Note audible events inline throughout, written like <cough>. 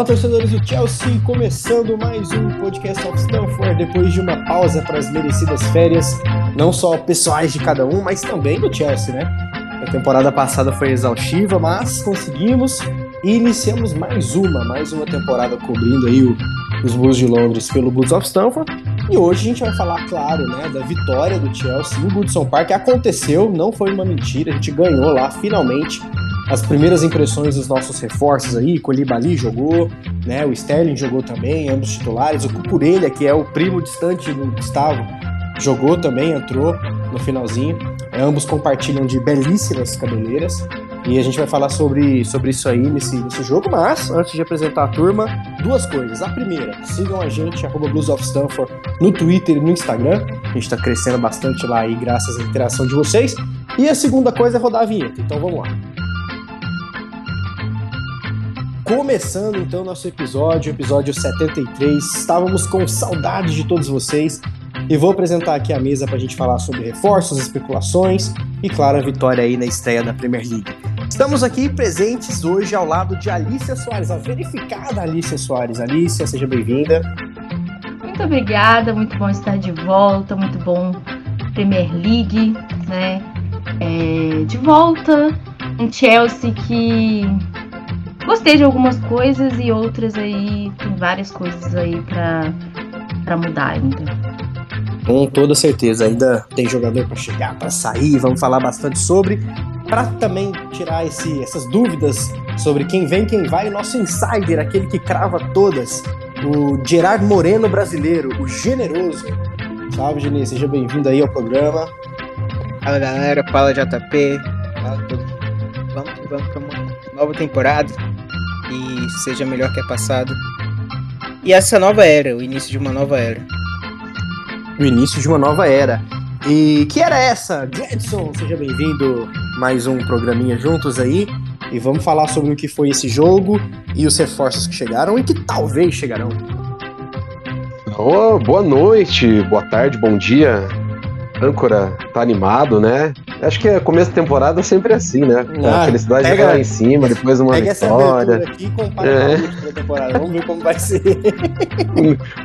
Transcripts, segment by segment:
Fala torcedores do Chelsea, começando mais um podcast of Stanford depois de uma pausa para as merecidas férias, não só pessoais de cada um, mas também do Chelsea, né? A temporada passada foi exaustiva, mas conseguimos e iniciamos mais uma, mais uma temporada cobrindo aí o, os Blues de Londres pelo Blues of Stanford. E hoje a gente vai falar, claro, né, da vitória do Chelsea em Goodson Park. Aconteceu, não foi uma mentira, a gente ganhou lá finalmente as primeiras impressões dos nossos reforços aí, Colibali jogou, né, o Sterling jogou também, ambos titulares, o Cucurelha, que é o primo distante do Gustavo, jogou também, entrou no finalzinho. Ambos compartilham de belíssimas cabeleiras. E a gente vai falar sobre, sobre isso aí nesse, nesse jogo, mas antes de apresentar a turma, duas coisas. A primeira, sigam a gente, arroba Blues of Stanford, no Twitter e no Instagram. A gente está crescendo bastante lá aí, graças à interação de vocês. E a segunda coisa é rodar a vinheta, então vamos lá. Começando então nosso episódio, episódio 73. Estávamos com saudade de todos vocês e vou apresentar aqui a mesa para a gente falar sobre reforços, especulações e, claro, a vitória aí na estreia da Premier League. Estamos aqui presentes hoje ao lado de Alicia Soares, a verificada Alicia Soares. Alicia, seja bem-vinda. Muito obrigada, muito bom estar de volta, muito bom Premier League, né? É, de volta, um Chelsea que Gostei de algumas coisas e outras aí, tem várias coisas aí para mudar ainda. Com toda certeza, ainda tem jogador para chegar, para sair, vamos falar bastante sobre. Para também tirar esse, essas dúvidas sobre quem vem, quem vai, o nosso insider, aquele que crava todas, o Gerard Moreno brasileiro, o generoso. Salve, Geni, seja bem-vindo aí ao programa. Fala galera, fala JP, fala tudo. Vamos, vamos para uma nova temporada e seja melhor que a passada. E essa nova era, o início de uma nova era. O início de uma nova era. E que era essa? Gladson, seja bem-vindo. Mais um programinha juntos aí. E vamos falar sobre o que foi esse jogo e os reforços que chegaram e que talvez chegarão. Oh, boa noite, boa tarde, bom dia. Âncora tá animado, né? Acho que é começo da temporada sempre é assim, né? Ah, a felicidade pega, lá em cima, depois uma pega vitória. Essa aqui e compara é. temporada. Vamos ver como vai ser. <laughs>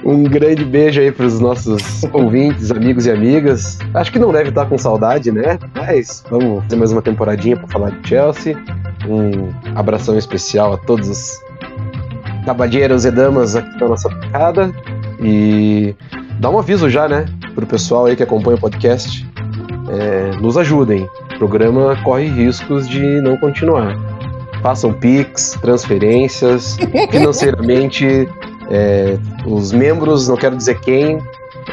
um, um grande beijo aí para os nossos ouvintes, amigos e amigas. Acho que não deve estar com saudade, né? Mas vamos fazer mais uma temporadinha para falar de Chelsea. Um abração especial a todos os cabalheiros e damas aqui da nossa picada. E dá um aviso já, né? Pro pessoal aí que acompanha o podcast é, nos ajudem. O programa corre riscos de não continuar. Façam PIX, transferências, <laughs> financeiramente. É, os membros, não quero dizer quem,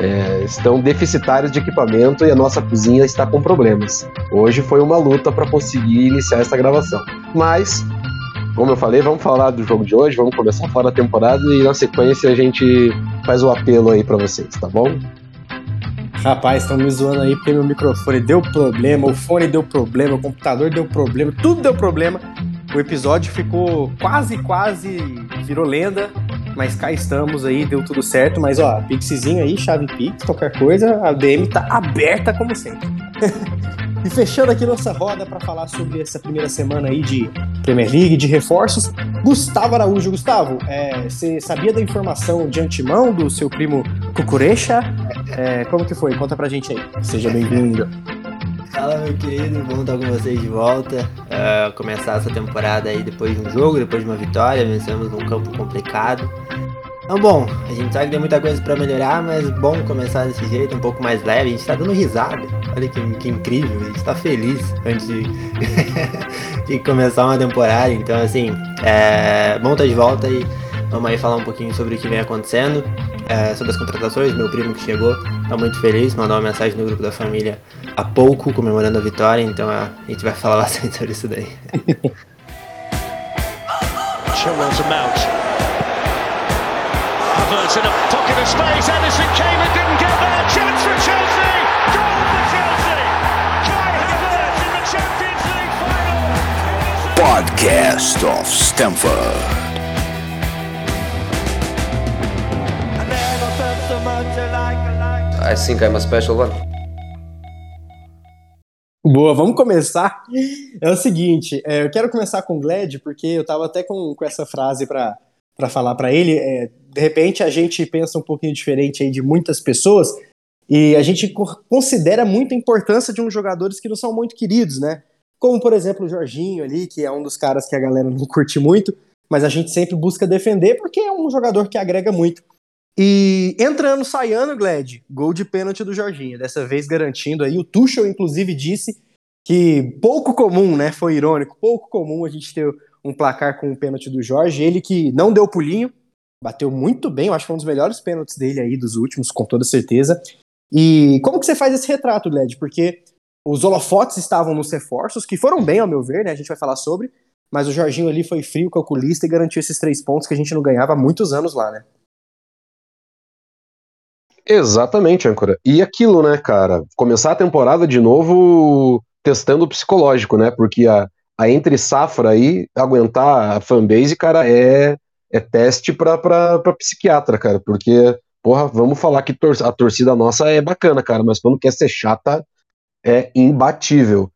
é, estão deficitários de equipamento e a nossa cozinha está com problemas. Hoje foi uma luta para conseguir iniciar essa gravação. Mas, como eu falei, vamos falar do jogo de hoje, vamos começar a falar da temporada e na sequência a gente faz o apelo aí para vocês, tá bom? Rapaz, estão me zoando aí porque meu microfone deu problema, o fone deu problema, o computador deu problema, tudo deu problema. O episódio ficou quase, quase virou lenda, mas cá estamos aí, deu tudo certo. Mas ó, Pixzinho aí, chave Pix, qualquer coisa, a DM tá aberta como sempre. <laughs> E fechando aqui nossa roda para falar sobre essa primeira semana aí de Premier League, de reforços, Gustavo Araújo. Gustavo, é, você sabia da informação de antemão do seu primo Cucurecha? É, como que foi? Conta pra gente aí. Seja bem-vindo. Fala, meu querido, bom estar com vocês de volta. Uh, começar essa temporada aí depois de um jogo, depois de uma vitória. Vencemos num campo complicado. Então, bom, a gente sabe que tem muita coisa para melhorar, mas bom começar desse jeito, um pouco mais leve. A gente tá dando risada. Olha que, que incrível, a gente tá feliz antes de, <laughs> de começar uma temporada. Então, assim, é bom estar tá de volta e vamos aí falar um pouquinho sobre o que vem acontecendo, é, sobre as contratações. Meu primo que chegou tá muito feliz, mandou uma mensagem no grupo da família há pouco, comemorando a vitória. Então, a gente vai falar <laughs> bastante sobre isso daí. Chilwell's Mount. Havertz in a pocket of space. Edison came and didn't get there. Chance for Chelsea. Goal for Chelsea. Kai Havertz in the Champions League final. Podcast of Stamford. I think I'm a special one. Boa, vamos começar. É o seguinte, é, eu quero começar com o Glad, porque eu tava até com, com essa frase para para falar para ele. É, de repente a gente pensa um pouquinho diferente aí de muitas pessoas e a gente considera muito a importância de uns jogadores que não são muito queridos, né? Como, por exemplo, o Jorginho ali, que é um dos caras que a galera não curte muito, mas a gente sempre busca defender porque é um jogador que agrega muito. E entrando, saindo, Gled, gol de pênalti do Jorginho, dessa vez garantindo aí. O Tuchel, inclusive, disse que pouco comum, né? Foi irônico, pouco comum a gente ter um placar com o pênalti do Jorge. Ele que não deu pulinho, bateu muito bem, eu acho que foi um dos melhores pênaltis dele aí dos últimos, com toda certeza. E como que você faz esse retrato, Gled? Porque os holofotes estavam nos reforços, que foram bem, ao meu ver, né? A gente vai falar sobre. Mas o Jorginho ali foi frio, calculista e garantiu esses três pontos que a gente não ganhava há muitos anos lá, né? Exatamente, âncora. E aquilo, né, cara? Começar a temporada de novo testando o psicológico, né? Porque a, a entre safra aí, aguentar a fanbase, cara, é, é teste pra, pra, pra psiquiatra, cara. Porque, porra, vamos falar que tor a torcida nossa é bacana, cara, mas quando quer ser chata, é imbatível.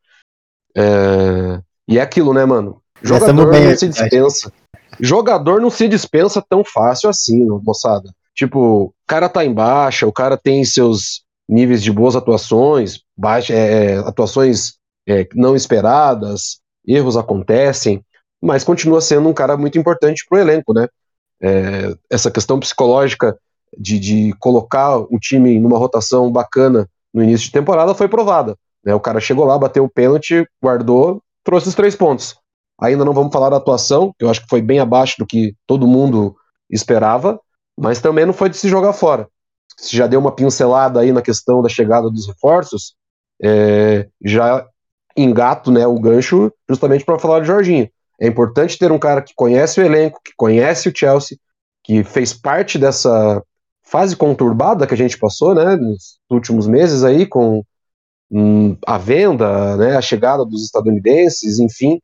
É... E é aquilo, né, mano? Jogador bem, não se dispensa. Jogador não se dispensa tão fácil assim, moçada. Tipo, o cara tá em baixa, o cara tem seus níveis de boas atuações, baixa, é, é, atuações é, não esperadas, erros acontecem, mas continua sendo um cara muito importante pro elenco, né? É, essa questão psicológica de, de colocar o time numa rotação bacana no início de temporada foi provada. Né? O cara chegou lá, bateu o pênalti, guardou, trouxe os três pontos. Ainda não vamos falar da atuação, que eu acho que foi bem abaixo do que todo mundo esperava, mas também não foi de se jogar fora. Se já deu uma pincelada aí na questão da chegada dos reforços, é, já engato né, o gancho justamente para falar de Jorginho. É importante ter um cara que conhece o elenco, que conhece o Chelsea, que fez parte dessa fase conturbada que a gente passou, né, nos últimos meses aí, com hum, a venda, né, a chegada dos estadunidenses, enfim.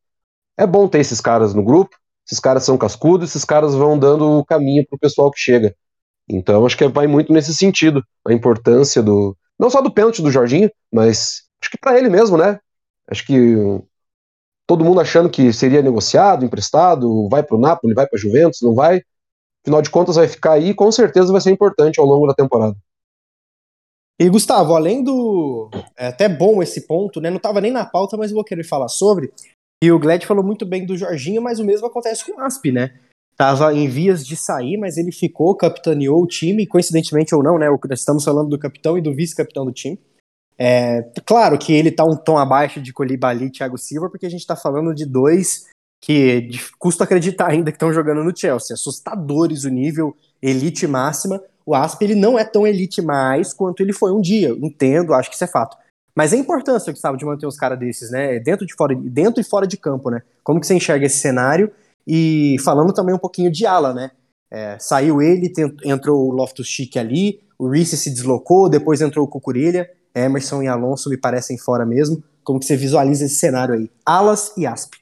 É bom ter esses caras no grupo, esses caras são cascudos, esses caras vão dando o caminho pro pessoal que chega. Então acho que vai muito nesse sentido, a importância do, não só do pênalti do Jorginho, mas acho que para ele mesmo, né? Acho que todo mundo achando que seria negociado, emprestado, vai para o Napoli, vai para Juventus, não vai. Afinal de contas, vai ficar aí e com certeza vai ser importante ao longo da temporada. E Gustavo, além do. É até bom esse ponto, né? Não estava nem na pauta, mas vou querer falar sobre. E o Gled falou muito bem do Jorginho, mas o mesmo acontece com o Asp, né? Tava em vias de sair, mas ele ficou, capitaneou o time, coincidentemente ou não, né? Estamos falando do capitão e do vice-capitão do time. É, claro que ele tá um tom abaixo de Colibali e Thiago Silva, porque a gente tá falando de dois que custa acreditar ainda que estão jogando no Chelsea. Assustadores o nível, elite máxima. O Asp ele não é tão elite mais quanto ele foi um dia. Entendo, acho que isso é fato. Mas a importância, Gustavo, de manter os caras desses, né? Dentro, de fora, dentro e fora de campo, né? Como que você enxerga esse cenário? E falando também um pouquinho de ala, né? É, saiu ele, entrou o Loftus Chic ali, o Reese se deslocou, depois entrou o Cucurilha, Emerson e Alonso me parecem fora mesmo. Como que você visualiza esse cenário aí? Alas e Asp.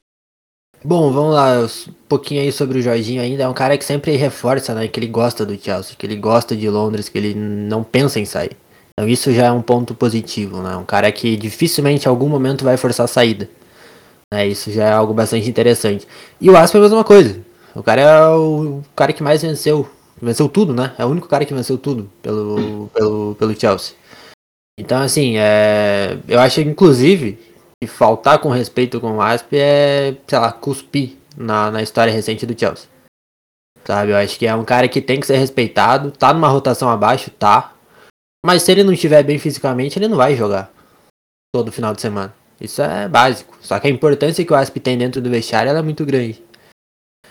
Bom, vamos lá, um pouquinho aí sobre o Jorginho ainda. É um cara que sempre reforça, né, que ele gosta do Chelsea, que ele gosta de Londres, que ele não pensa em sair. Então isso já é um ponto positivo, né? Um cara que dificilmente em algum momento vai forçar a saída. É, isso já é algo bastante interessante. E o Asp é a mesma coisa. O cara é o cara que mais venceu. Venceu tudo, né? É o único cara que venceu tudo pelo, pelo, pelo Chelsea. Então, assim, é, eu acho, inclusive, e faltar com respeito com o Asp é, sei lá, cuspir na, na história recente do Chelsea. Sabe, eu acho que é um cara que tem que ser respeitado, tá numa rotação abaixo, tá. Mas se ele não estiver bem fisicamente, ele não vai jogar todo final de semana. Isso é básico. Só que a importância que o Asp tem dentro do vestiário é muito grande.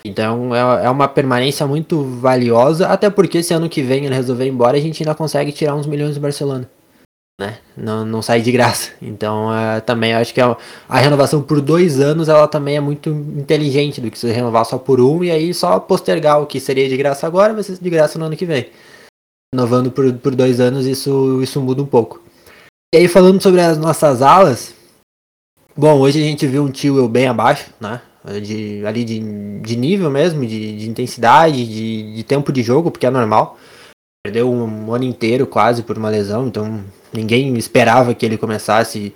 Então é, é uma permanência muito valiosa, até porque se ano que vem ele resolver ir embora, a gente ainda consegue tirar uns milhões do Barcelona né? Não, não sai de graça. Então, é, também acho que a, a, renovação por dois anos ela também é muito inteligente do que se renovar só por um e aí só postergar o que seria de graça agora vai ser de graça no ano que vem. Renovando por, por dois anos, isso, isso muda um pouco. E aí, falando sobre as nossas alas, bom, hoje a gente viu um tio bem abaixo, né? De, ali de, de nível mesmo, de, de intensidade, de, de tempo de jogo, porque é normal. Perdeu um ano inteiro quase por uma lesão, então ninguém esperava que ele começasse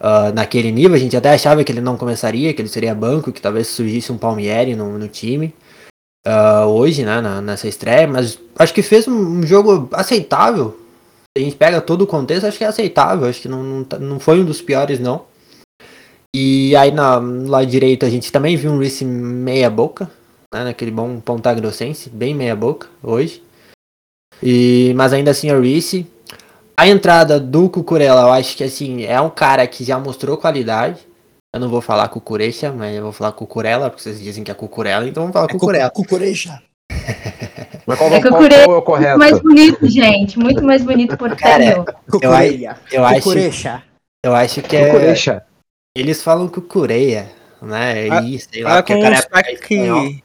uh, naquele nível. A gente até achava que ele não começaria, que ele seria banco, que talvez surgisse um Palmieri no, no time. uh, hoje, né, na, nessa estreia, mas acho que fez um, um, jogo aceitável. A gente pega todo o contexto, acho que é aceitável, acho que não, não, tá, não foi um dos piores, não. E aí na lado direito a gente também viu um Reese meia boca, né, naquele bom ponta grossense, bem meia boca hoje. E, mas ainda assim a Reese. A entrada do Cucurella, eu acho que assim, é um cara que já mostrou qualidade. Eu não vou falar Cucurecha, mas eu vou falar Cucurella, porque vocês dizem que é Cucurella, então vamos falar é Cucurella. Cucurecha. <laughs> mas qual, é qual, qual, é o correto? Muito mais bonito, gente. Muito mais bonito por Cara, eu, eu, eu acho, eu acho que é. Cucurecha. Eles falam Cucureia, né? Ah, e, sei lá, ah, cara é que...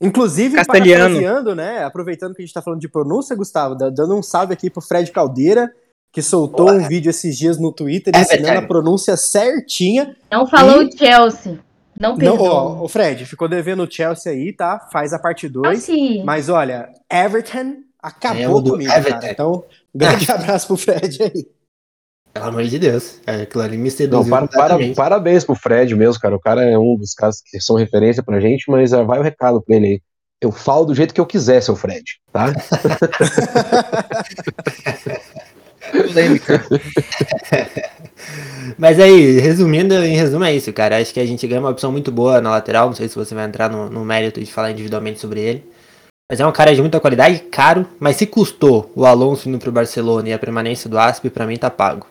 Inclusive, parafraseando, né? Aproveitando que a gente tá falando de pronúncia, Gustavo, dando um salve aqui pro Fred Caldeira, que soltou Boa. um vídeo esses dias no Twitter é ensinando verdade. a pronúncia certinha. Não falou e... Chelsea. Não perdoa. O Fred, ficou devendo o Chelsea aí, tá? Faz a parte 2. Ah, mas olha, Everton acabou é, comigo, Everton. cara. Então, grande <laughs> abraço pro Fred aí. Pelo amor de Deus. É, aquilo ali me seduziu. Não, para, para, parabéns pro Fred mesmo, cara. O cara é um dos caras que são referência pra gente, mas uh, vai o recado pra ele aí. Eu falo do jeito que eu quiser, seu Fred, tá? <laughs> <laughs> <laughs> Mas aí, resumindo, em resumo é isso, cara. Acho que a gente ganha uma opção muito boa na lateral. Não sei se você vai entrar no, no mérito de falar individualmente sobre ele. Mas é um cara de muita qualidade, caro. Mas se custou o Alonso indo pro Barcelona e a permanência do Asp, para mim tá pago.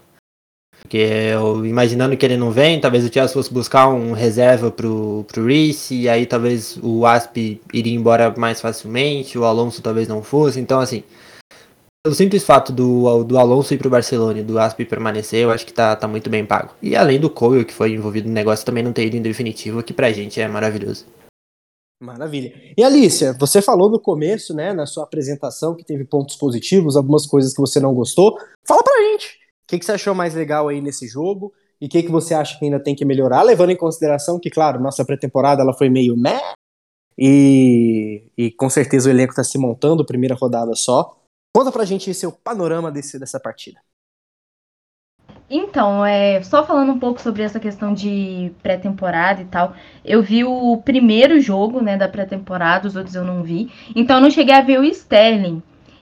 Porque eu, imaginando que ele não vem, talvez o Chelsea fosse buscar um reserva pro, pro Reece, e aí talvez o Asp iria embora mais facilmente, o Alonso talvez não fosse. Então, assim, pelo simples fato do, do Alonso ir pro Barcelona e do Asp permanecer, eu acho que tá, tá muito bem pago. E além do Cole, que foi envolvido no negócio, também não ter ido em definitivo, que pra gente é maravilhoso. Maravilha. E Alicia, você falou no começo, né, na sua apresentação, que teve pontos positivos, algumas coisas que você não gostou. Fala pra gente. O que, que você achou mais legal aí nesse jogo? E o que, que você acha que ainda tem que melhorar? Levando em consideração que, claro, nossa pré-temporada ela foi meio meh. E, e com certeza o elenco está se montando, primeira rodada só. Conta pra gente esse o panorama desse, dessa partida. Então, é, só falando um pouco sobre essa questão de pré-temporada e tal, eu vi o primeiro jogo, né, da pré-temporada, os outros eu não vi. Então eu não cheguei a ver o Sterling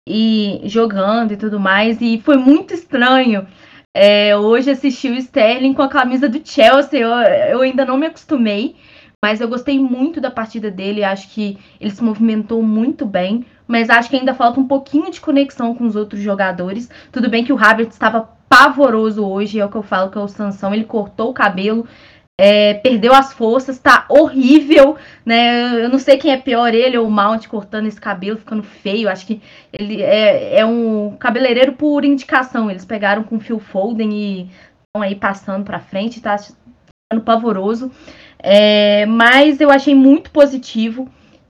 e jogando e tudo mais, e foi muito estranho. É, hoje assisti o Sterling com a camisa do Chelsea, eu, eu ainda não me acostumei, mas eu gostei muito da partida dele, acho que ele se movimentou muito bem, mas acho que ainda falta um pouquinho de conexão com os outros jogadores. Tudo bem que o Havertz estava pavoroso hoje, é o que eu falo que é o Sansão, ele cortou o cabelo, é, perdeu as forças, tá horrível, né? Eu não sei quem é pior, ele ou o Mount cortando esse cabelo, ficando feio. Acho que ele é, é um cabeleireiro por indicação. Eles pegaram com fio Foden e estão aí passando para frente, tá ficando pavoroso. É, mas eu achei muito positivo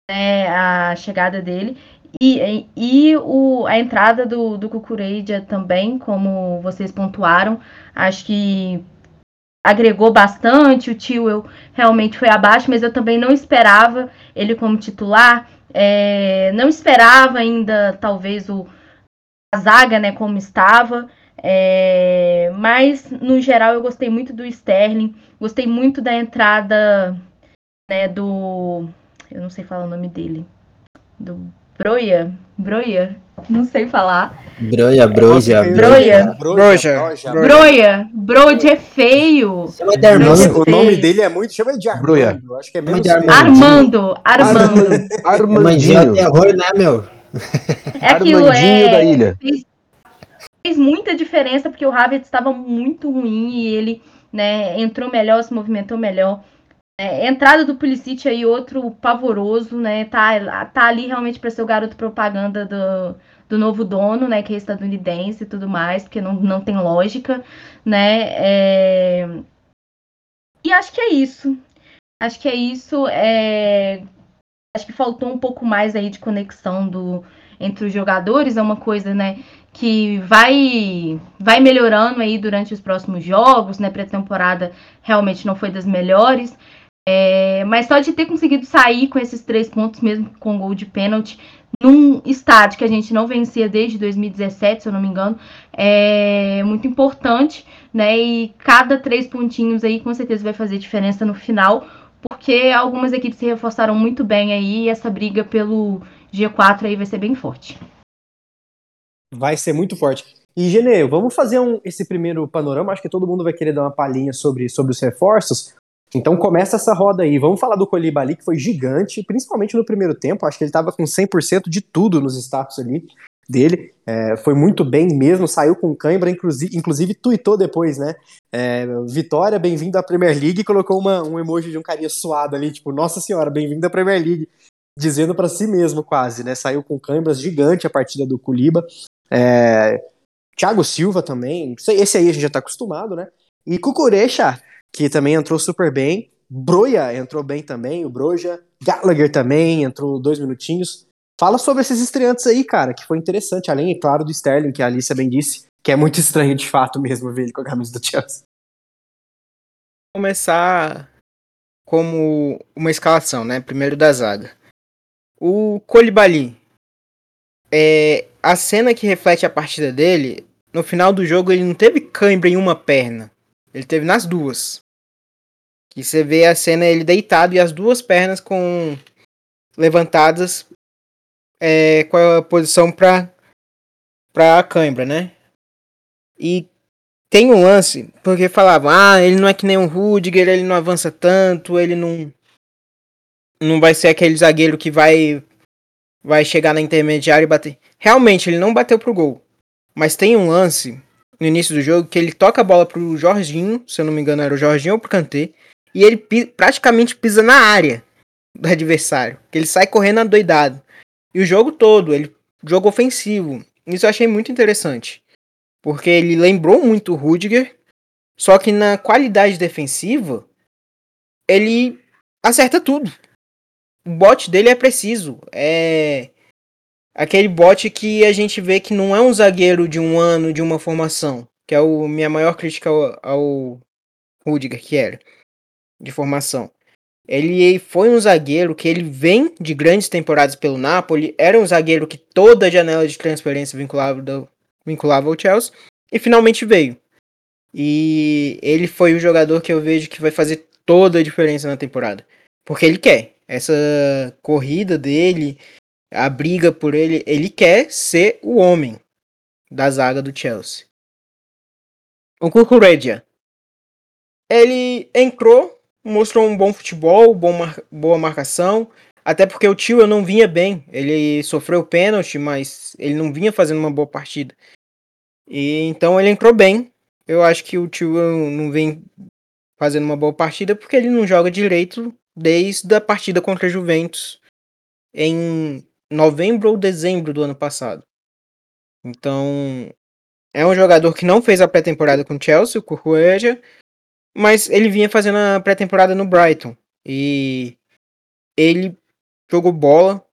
né, a chegada dele. E, e o, a entrada do, do também, como vocês pontuaram, acho que agregou bastante. O Tio realmente foi abaixo, mas eu também não esperava ele como titular. É, não esperava ainda, talvez, o, a zaga né, como estava. É, mas, no geral, eu gostei muito do Sterling. Gostei muito da entrada né, do. Eu não sei falar o nome dele. Do Broia? Broia? Não sei falar. Broia, broja. Broia. Broja. Broia. Broja é feio. Chama de Armando. O nome dele é muito. Chama de Armando. Acho que é menos Armando. Armando. Armandinho. terror, né, meu? É aquilo, é... da ilha. Fez, fez muita diferença porque o Havertz estava muito ruim e ele né, entrou melhor, se movimentou melhor. É, entrada do Pulisic aí, outro pavoroso, né? Tá, tá ali realmente para ser o garoto propaganda do, do novo dono, né? Que é estadunidense e tudo mais, porque não, não tem lógica, né? É... E acho que é isso. Acho que é isso. É... Acho que faltou um pouco mais aí de conexão do, entre os jogadores. É uma coisa, né? Que vai, vai melhorando aí durante os próximos jogos, né? Pré-temporada realmente não foi das melhores. É, mas só de ter conseguido sair com esses três pontos, mesmo com gol de pênalti, num estádio que a gente não vencia desde 2017, se eu não me engano, é muito importante, né? E cada três pontinhos aí com certeza vai fazer diferença no final, porque algumas equipes se reforçaram muito bem aí e essa briga pelo G4 aí vai ser bem forte. Vai ser muito forte. E, Genê, vamos fazer um, esse primeiro panorama. Acho que todo mundo vai querer dar uma palhinha sobre, sobre os reforços. Então começa essa roda aí. Vamos falar do Colibali, que foi gigante, principalmente no primeiro tempo. Acho que ele estava com 100% de tudo nos status ali dele. É, foi muito bem mesmo, saiu com cãibra, inclusive, inclusive tweetou depois, né? É, Vitória, bem-vindo à Premier League, colocou uma, um emoji de um carinha suado ali, tipo, Nossa Senhora, bem-vindo à Premier League, dizendo para si mesmo quase, né? Saiu com cãibras gigante a partida do Culiba. É, Thiago Silva também, esse aí a gente já tá acostumado, né? E Cucurecha, que também entrou super bem. Broia entrou bem também, o Broja. Gallagher também entrou dois minutinhos. Fala sobre esses estreantes aí, cara, que foi interessante, além, é claro, do Sterling, que a Alicia bem disse, que é muito estranho de fato mesmo ver ele com a camisa do Chelsea. Começar como uma escalação, né? Primeiro da zaga. O Colibali. É, a cena que reflete a partida dele, no final do jogo ele não teve cãibra em uma perna. Ele teve nas duas. Que você vê a cena ele deitado e as duas pernas com levantadas é, qual é a posição para para a cãibra, né? E tem um lance, porque falavam, ah, ele não é que nem um Rudiger, ele não avança tanto, ele não não vai ser aquele zagueiro que vai vai chegar na intermediária e bater. Realmente, ele não bateu pro gol. Mas tem um lance no início do jogo que ele toca a bola pro Jorginho, se eu não me engano era o Jorginho ou pro Kanté, e ele praticamente pisa na área do adversário, que ele sai correndo adoidado. E o jogo todo, ele jogo ofensivo. Isso eu achei muito interessante. Porque ele lembrou muito o Rudiger, só que na qualidade defensiva, ele acerta tudo. O bote dele é preciso. É aquele bote que a gente vê que não é um zagueiro de um ano, de uma formação. Que é a minha maior crítica ao, ao Rudiger, que era de formação. Ele foi um zagueiro que ele vem de grandes temporadas pelo Napoli, era um zagueiro que toda a janela de transferência vinculava, do, vinculava ao Chelsea, e finalmente veio. E ele foi o jogador que eu vejo que vai fazer toda a diferença na temporada. Porque ele quer. Essa corrida dele, a briga por ele, ele quer ser o homem da zaga do Chelsea. O Cucuredia. Ele entrou mostrou um bom futebol, bom mar boa marcação. Até porque o tio não vinha bem. Ele sofreu pênalti, mas ele não vinha fazendo uma boa partida. E então ele entrou bem. Eu acho que o tio não vem fazendo uma boa partida porque ele não joga direito desde a partida contra a Juventus em novembro ou dezembro do ano passado. Então, é um jogador que não fez a pré-temporada com o Chelsea, o Corrueja, mas ele vinha fazendo a pré-temporada no Brighton. E ele jogou bola,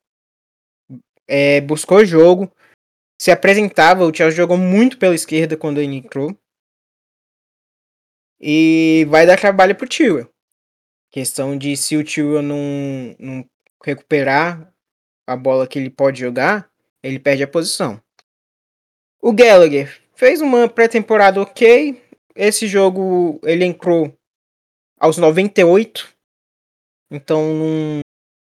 é, buscou jogo, se apresentava. O Chelsea jogou muito pela esquerda quando ele entrou. E vai dar trabalho pro Tio. Questão de se o Tio não, não recuperar a bola que ele pode jogar, ele perde a posição. O Gallagher fez uma pré-temporada ok, esse jogo ele entrou aos 98. Então não,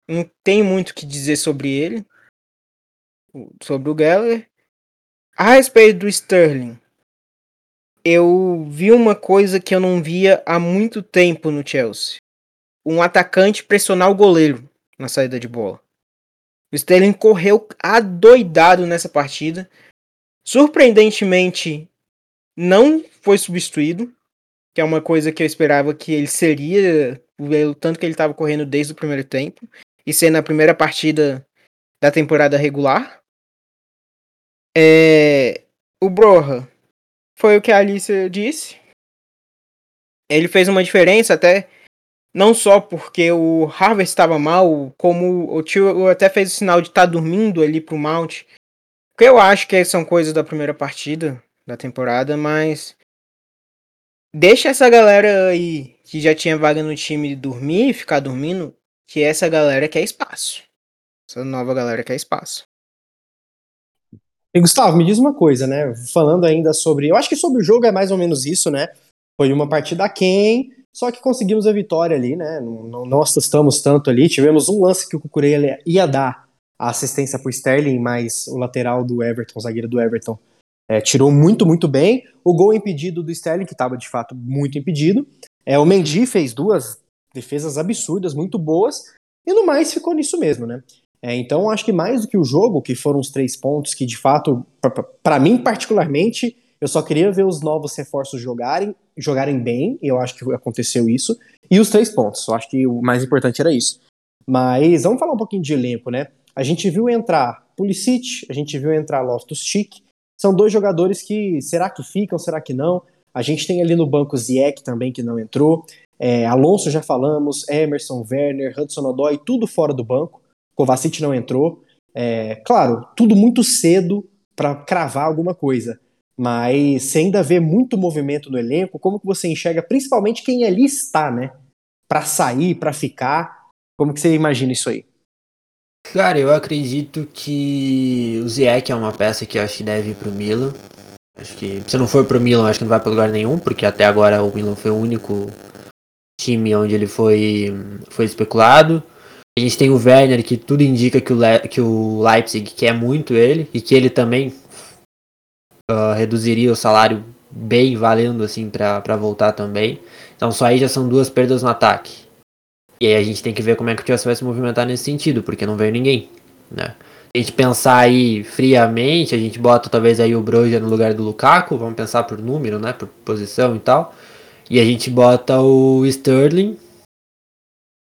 não tem muito o que dizer sobre ele. Sobre o Geller. A respeito do Sterling. Eu vi uma coisa que eu não via há muito tempo no Chelsea. Um atacante pressionar o goleiro na saída de bola. O Sterling correu adoidado nessa partida. Surpreendentemente, não foi substituído, que é uma coisa que eu esperava que ele seria, pelo tanto que ele estava correndo desde o primeiro tempo, e sendo a primeira partida da temporada regular. É, o Broha foi o que a Alice disse. Ele fez uma diferença até não só porque o Harvard estava mal, como o tio até fez o sinal de estar tá dormindo ali pro Mount. Que eu acho que são coisas da primeira partida da temporada, mas deixa essa galera aí que já tinha vaga no time dormir, ficar dormindo, que essa galera quer espaço. Essa nova galera quer espaço. E Gustavo, me diz uma coisa, né? Falando ainda sobre. Eu acho que sobre o jogo é mais ou menos isso, né? Foi uma partida quem, só que conseguimos a vitória ali, né? Não, não assustamos tanto ali. Tivemos um lance que o Cucurella ia dar a assistência para o Sterling, mas o lateral do Everton, o zagueiro do Everton, é, tirou muito, muito bem. O gol impedido do Sterling, que estava de fato muito impedido. É, o Mendy fez duas defesas absurdas, muito boas, e no mais ficou nisso mesmo, né? É, então acho que mais do que o jogo, que foram os três pontos que de fato, para mim particularmente, eu só queria ver os novos reforços jogarem, jogarem bem, eu acho que aconteceu isso, e os três pontos. Eu acho que o mais importante era isso. Mas vamos falar um pouquinho de elenco, né? A gente viu entrar Pulisic, a gente viu entrar Loftus-Cheek, são dois jogadores que, será que ficam, será que não? A gente tem ali no banco Zieck também, que não entrou. É, Alonso já falamos, Emerson, Werner, Hudson Odoi, tudo fora do banco. Kovacic não entrou. É, claro, tudo muito cedo para cravar alguma coisa. Mas você ainda vê muito movimento no elenco, como que você enxerga, principalmente quem ali está, né? Para sair, para ficar. Como que você imagina isso aí? Cara, eu acredito que o Ziyech é uma peça que eu acho que deve ir pro Milan. Acho que se não for pro Milan, acho que não vai para lugar nenhum, porque até agora o Milan foi o único time onde ele foi, foi especulado. A gente tem o Werner, que tudo indica que o, Le que o Leipzig quer muito ele, e que ele também uh, reduziria o salário bem valendo assim para voltar também. Então só aí já são duas perdas no ataque. E aí a gente tem que ver como é que o Chelsea vai se movimentar nesse sentido, porque não veio ninguém, né? a gente pensar aí friamente, a gente bota talvez aí o Broja no lugar do Lukaku, vamos pensar por número, né, por posição e tal. E a gente bota o Sterling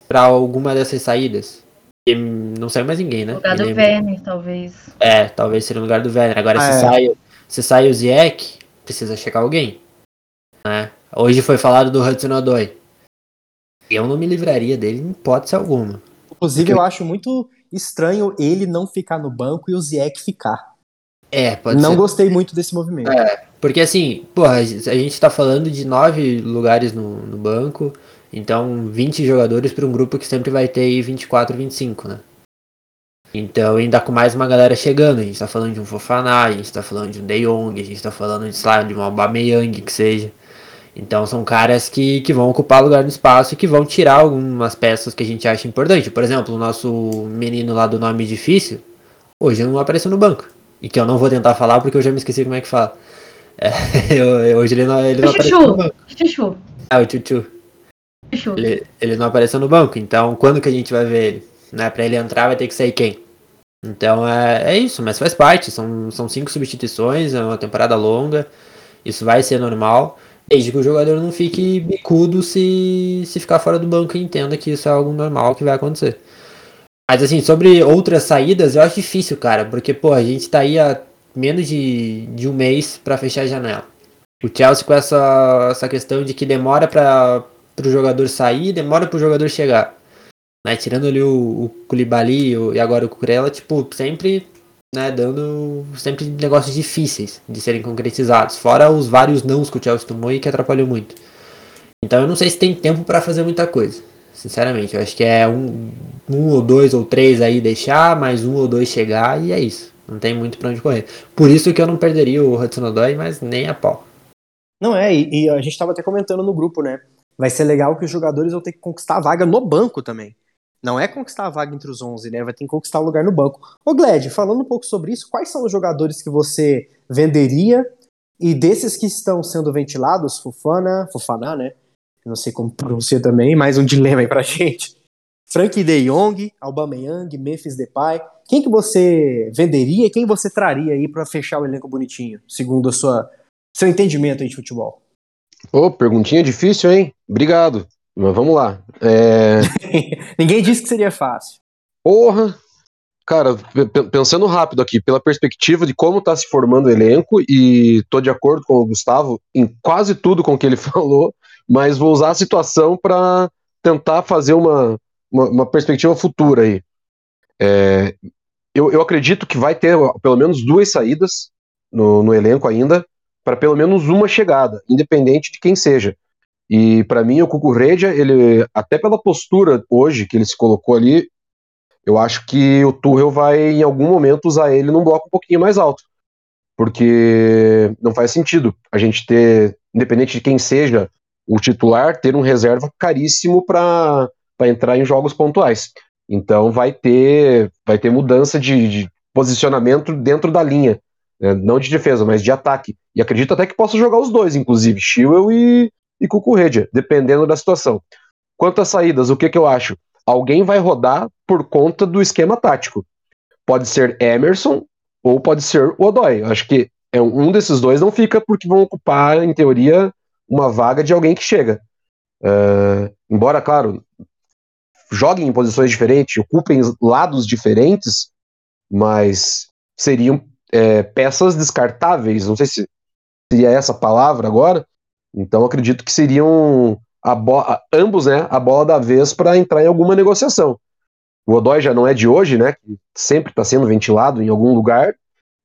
para alguma dessas saídas. E não sai mais ninguém, né? No lugar do Werner, talvez. É, talvez seja no lugar do Werner. Agora, ah, se, é. sai, se sai o Ziyech, precisa checar alguém. Né? Hoje foi falado do Hudson Odoi. Eu não me livraria dele em hipótese alguma. Inclusive, eu acho muito estranho ele não ficar no banco e o Ziyech ficar. É, pode Não ser. gostei muito desse movimento. É, porque assim, porra, a gente tá falando de nove lugares no, no banco, então 20 jogadores para um grupo que sempre vai ter aí 24, 25, né? Então, ainda com mais uma galera chegando, a gente tá falando de um Fofaná, a gente tá falando de um De Jong, a gente tá falando de, sei lá, de um Aubameyang, que seja. Então são caras que, que vão ocupar lugar no espaço e que vão tirar algumas peças que a gente acha importante. Por exemplo, o nosso menino lá do nome difícil, hoje não apareceu no banco. E que eu não vou tentar falar porque eu já me esqueci como é que fala. É, <laughs> eu, hoje ele não, ele não apareceu no banco. Chuchu. É, o Chuchu. Chuchu. Ele, ele não apareceu no banco, então quando que a gente vai ver ele? Né, pra ele entrar vai ter que sair quem? Então é, é isso, mas faz parte. São, são cinco substituições, é uma temporada longa. Isso vai ser normal. Desde que o jogador não fique bicudo se, se ficar fora do banco e entenda que isso é algo normal que vai acontecer. Mas assim, sobre outras saídas, eu acho difícil, cara, porque, pô, a gente tá aí há menos de, de um mês para fechar a janela. O Chelsea com essa, essa questão de que demora para o jogador sair, demora para o jogador chegar. Né? Tirando ali o, o Koulibaly e agora o Cucurella, tipo, sempre né, dando sempre negócios difíceis de serem concretizados, fora os vários nãos que o Chelsea tomou e que atrapalhou muito. Então eu não sei se tem tempo para fazer muita coisa, sinceramente. Eu acho que é um, um ou dois ou três aí deixar, mais um ou dois chegar e é isso. Não tem muito para onde correr. Por isso que eu não perderia o Hudson Odoi, mas nem a pau. Não é, e, e a gente estava até comentando no grupo, né? Vai ser legal que os jogadores vão ter que conquistar a vaga no banco também. Não é conquistar a vaga entre os 11, né? Vai ter que conquistar o lugar no banco. Ô Gled, falando um pouco sobre isso, quais são os jogadores que você venderia e desses que estão sendo ventilados, Fufana, Fufana, né? não sei como pronuncia também, mais um dilema aí pra gente. Frank De Jong, Aubameyang, Memphis Depay. Quem que você venderia e quem você traria aí para fechar o elenco bonitinho, segundo a sua seu entendimento aí de futebol? Ô, oh, perguntinha difícil, hein? Obrigado. Mas vamos lá. É... <laughs> <laughs> Ninguém disse que seria fácil. Porra! Cara, pensando rápido aqui, pela perspectiva de como está se formando o elenco, e tô de acordo com o Gustavo em quase tudo com o que ele <laughs> falou, mas vou usar a situação para tentar fazer uma, uma, uma, perspectiva futura aí. É, eu, eu acredito que vai ter pelo menos duas saídas no, no elenco ainda, para pelo menos uma chegada, independente de quem seja. E para mim o Cucurredia, ele até pela postura hoje que ele se colocou ali, eu acho que o Tuchel vai em algum momento usar ele num bloco um pouquinho mais alto. Porque não faz sentido a gente ter, independente de quem seja o titular ter um reserva caríssimo para entrar em jogos pontuais. Então vai ter vai ter mudança de, de posicionamento dentro da linha, né? não de defesa, mas de ataque. E acredito até que possa jogar os dois, inclusive Chilwell e, e Cucurredia, dependendo da situação. Quanto às saídas, o que, que eu acho? Alguém vai rodar por conta do esquema tático. Pode ser Emerson ou pode ser o Odoi. Eu acho que é um desses dois não fica porque vão ocupar, em teoria, uma vaga de alguém que chega. Uh, embora, claro, joguem em posições diferentes, ocupem lados diferentes, mas seriam é, peças descartáveis. Não sei se seria essa palavra agora. Então acredito que seriam ambos, né, a bola da vez para entrar em alguma negociação. O Odói já não é de hoje, né? Que sempre está sendo ventilado em algum lugar.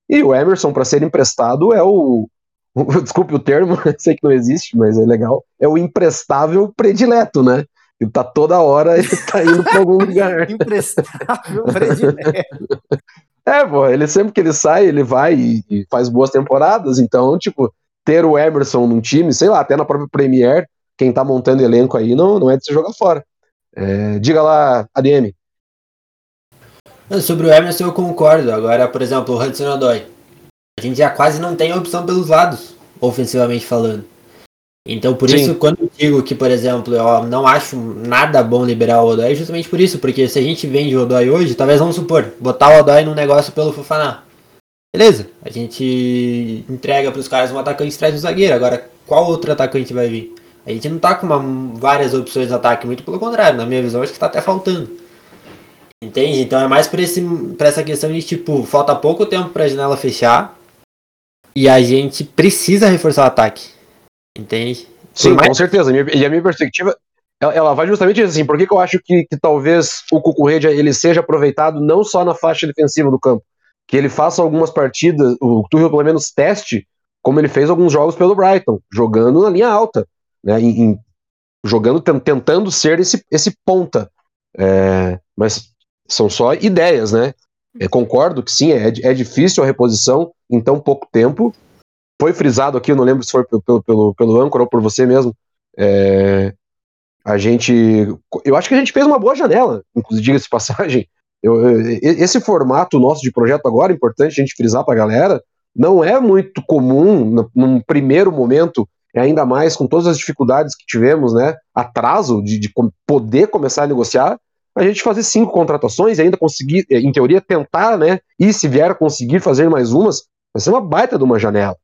E o Emerson, para ser emprestado, é o, <laughs> Desculpe o termo, <laughs> sei que não existe, mas é legal. É o emprestável predileto, né? Ele tá toda hora, ele tá indo para algum lugar. <laughs> emprestável predileto. É, pô, ele sempre que ele sai, ele vai e, e, faz boas temporadas, então, tipo, ter o Emerson num time, sei lá, até na própria Premier, quem tá montando elenco aí não, não é de se jogar fora. É, diga lá, ADM. Sobre o Emerson eu concordo. Agora, por exemplo, o Hudson Odoi a gente já quase não tem opção pelos lados, ofensivamente falando. Então, por Sim. isso, quando eu digo que, por exemplo, eu não acho nada bom liberar o Odoi, é justamente por isso, porque se a gente vende o Odoi hoje, talvez vamos supor, botar o Odoi num negócio pelo Fofaná. Beleza, a gente entrega para os caras um atacante e traz um zagueiro. Agora, qual outro atacante vai vir? A gente não tá com uma, várias opções de ataque, muito pelo contrário, na minha visão, acho que tá até faltando. Entende? Então é mais esse, por essa questão de tipo, falta pouco tempo para a janela fechar e a gente precisa reforçar o ataque. Entende? Sim, mais... com certeza. E a minha perspectiva, ela, ela vai justamente assim. Por que, que eu acho que, que talvez o Cucurredia ele seja aproveitado não só na faixa defensiva do campo, que ele faça algumas partidas, o Tuchel pelo menos teste, como ele fez alguns jogos pelo Brighton, jogando na linha alta, né, em, jogando, tentando ser esse, esse ponta. É, mas são só ideias, né? É, concordo que sim, é, é difícil a reposição em tão pouco tempo. Foi frisado aqui, eu não lembro se foi pelo, pelo, pelo âncora ou por você mesmo. É, a gente. Eu acho que a gente fez uma boa janela, inclusive, diga-se passagem. Eu, esse formato nosso de projeto agora, é importante a gente frisar para a galera, não é muito comum num primeiro momento, ainda mais com todas as dificuldades que tivemos, né? Atraso de, de poder começar a negociar a gente fazer cinco contratações e ainda conseguir, eh, em teoria, tentar, né? E se vier conseguir fazer mais umas, vai ser uma baita de uma janela.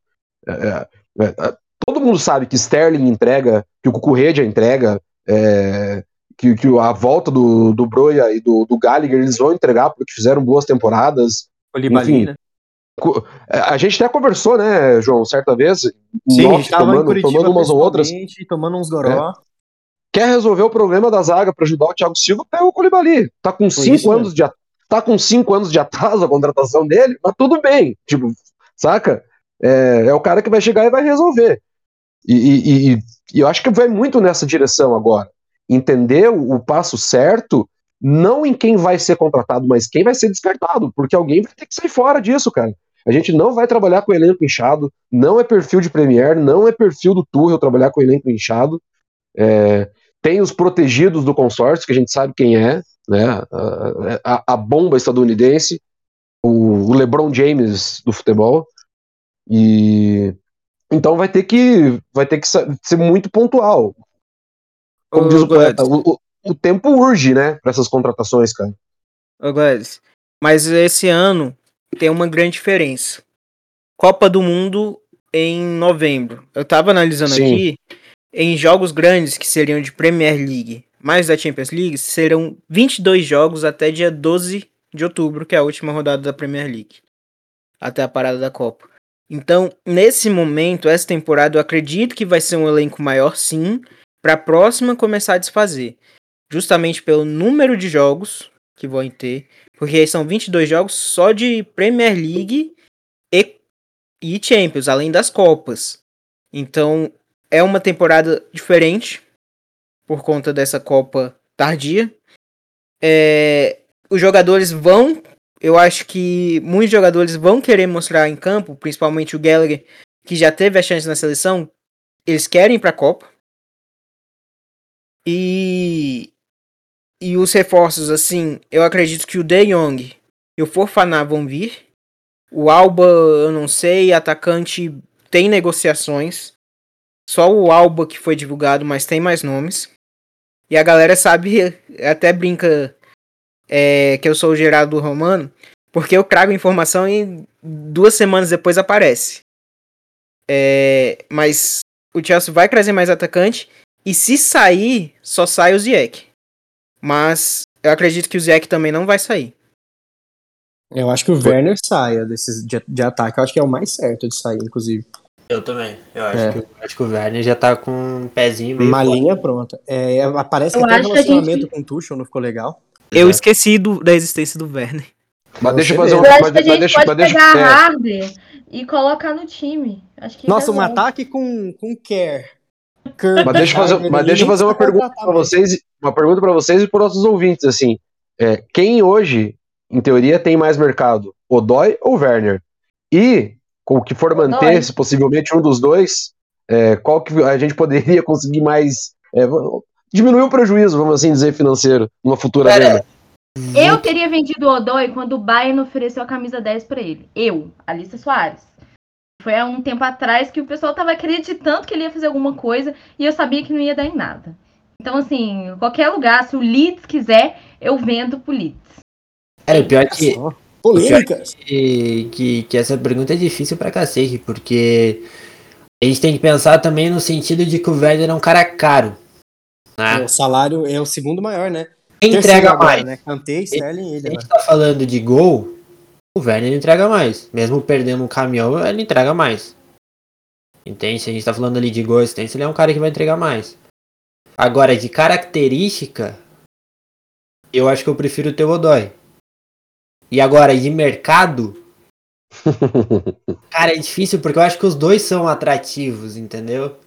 É, é, é, é todo mundo sabe que Sterling entrega, que o Cucurredia entrega, é, que, que, a volta do, do Broia e do, do Gallagher eles vão entregar porque fizeram boas temporadas. Enfim, né? A gente até conversou, né, João, certa vez. Sim, a gente tomando, tomando umas ou outras. Tomando uns goró. É quer resolver o problema da zaga para ajudar o Thiago Silva, pega o Colibali. Tá com cinco anos de tá com cinco anos de atraso a contratação dele, mas tudo bem. Tipo, saca? É, é o cara que vai chegar e vai resolver. E, e, e, e, eu acho que vai muito nessa direção agora. Entender o, passo certo, não em quem vai ser contratado, mas quem vai ser descartado, porque alguém vai ter que sair fora disso, cara. A gente não vai trabalhar com elenco inchado, não é perfil de Premier, não é perfil do Tuchel trabalhar com elenco inchado. É, tem os protegidos do consórcio, que a gente sabe quem é, né? A, a, a bomba estadunidense, o, o, LeBron James do futebol. E então vai ter que vai ter que ser muito pontual. Como diz o poeta, o, o, tempo urge, né, para essas contratações, cara. Ô, Gladys, mas esse ano tem uma grande diferença. Copa do Mundo em novembro. Eu tava analisando Sim. aqui em jogos grandes, que seriam de Premier League mais da Champions League, serão 22 jogos até dia 12 de outubro, que é a última rodada da Premier League. Até a parada da Copa. Então, nesse momento, essa temporada, eu acredito que vai ser um elenco maior, sim, para a próxima começar a desfazer. Justamente pelo número de jogos que vão ter, porque são 22 jogos só de Premier League e, e Champions, além das Copas. Então, é uma temporada diferente por conta dessa Copa tardia. É, os jogadores vão, eu acho que muitos jogadores vão querer mostrar em campo, principalmente o Gallagher, que já teve a chance na seleção, eles querem ir para a Copa. E e os reforços assim, eu acredito que o De Jong e o Forfaná vão vir. O Alba, eu não sei, atacante tem negociações. Só o Alba que foi divulgado, mas tem mais nomes. E a galera sabe, <laughs> até brinca é, que eu sou o Gerardo Romano, porque eu trago informação e duas semanas depois aparece. É, mas o Chelsea vai trazer mais atacante e se sair, só sai o Ziyech. Mas eu acredito que o Ziyech também não vai sair. Eu acho que o Werner saia desses de, de ataque. Eu acho que é o mais certo de sair, inclusive. Eu também. Eu acho, é. que, acho que o Werner já tá com um pezinho meio. Uma linha pronta. É, parece que até o relacionamento gente... com o Tuchel não ficou legal. Eu esqueci do, da existência do Werner. Mas deixa eu fazer uma. Mas, mas, mas deixa, pode mas pegar deixa, a Harder e colocar no time. Acho que Nossa, um ataque com, com care. Mas deixa eu fazer, mas deixa eu fazer uma pergunta para vocês, uma pergunta para vocês e para nossos ouvintes assim. É, quem hoje, em teoria, tem mais mercado, Odói ou Werner? E com o que for manter, se possivelmente um dos dois, é, qual que a gente <laughs> poderia conseguir mais é, diminuir o prejuízo, vamos assim dizer, financeiro, numa futura venda? Eu teria vendido o Odói quando o Bayern ofereceu a camisa 10 para ele. Eu, Alissa Soares. Foi há um tempo atrás que o pessoal tava acreditando que ele ia fazer alguma coisa e eu sabia que não ia dar em nada. Então, assim, qualquer lugar, se o Leeds quiser, eu vendo pro Leeds. É, o pior é que. Polêmicas. Que, que, que, essa pergunta é difícil pra cacete, porque a gente tem que pensar também no sentido de que o Werner é um cara caro. Né? O salário é o segundo maior, né? Quem entrega agora, mais? Né? Kanté, Sterling, ele. A gente né? tá falando de gol, o Werner entrega mais. Mesmo perdendo um caminhão, ele entrega mais. Entende? Se a gente tá falando ali de gol assistência, ele é um cara que vai entregar mais. Agora, de característica, eu acho que eu prefiro o Teodói. E agora, de mercado, <laughs> cara, é difícil porque eu acho que os dois são atrativos, entendeu?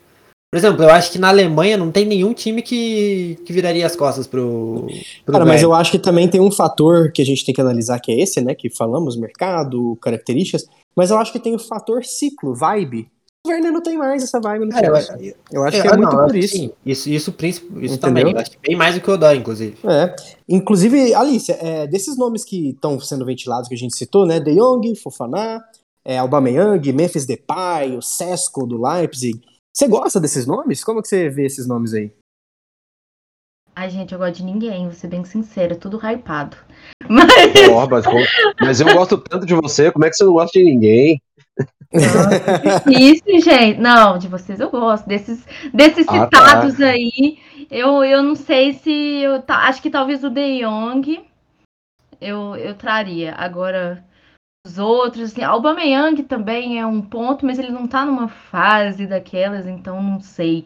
Por exemplo, eu acho que na Alemanha não tem nenhum time que, que viraria as costas pro. pro Cara, mas eu acho que também tem um fator que a gente tem que analisar, que é esse, né? Que falamos, mercado, características. Mas eu acho que tem o fator ciclo, vibe. O Werner não tem mais essa vibe no Cara, eu, eu, eu, acho que é muito não, por isso. Sim, isso. Isso, isso também. Eu acho que bem mais do que o Odó, inclusive. É. Inclusive, Alicia, é, desses nomes que estão sendo ventilados que a gente citou, né? De Jong, Fofaná, é, Aubameyang, Memphis Depay, o Sesco do Leipzig. Você gosta desses nomes? Como que você vê esses nomes aí? Ai, gente, eu gosto de ninguém, vou ser bem sincera, tudo hypado. <laughs> Mas... Oh, mas, mas, eu gosto tanto de você, como é que você não gosta de ninguém? Isso, gente. Não, de vocês eu gosto. Desses, desses ah, tá. citados tá. aí, eu, eu não sei se. Eu, tá, acho que talvez o De Jong eu, eu traria. Agora, os outros, assim, Aubameyang também é um ponto, mas ele não tá numa fase daquelas, então não sei.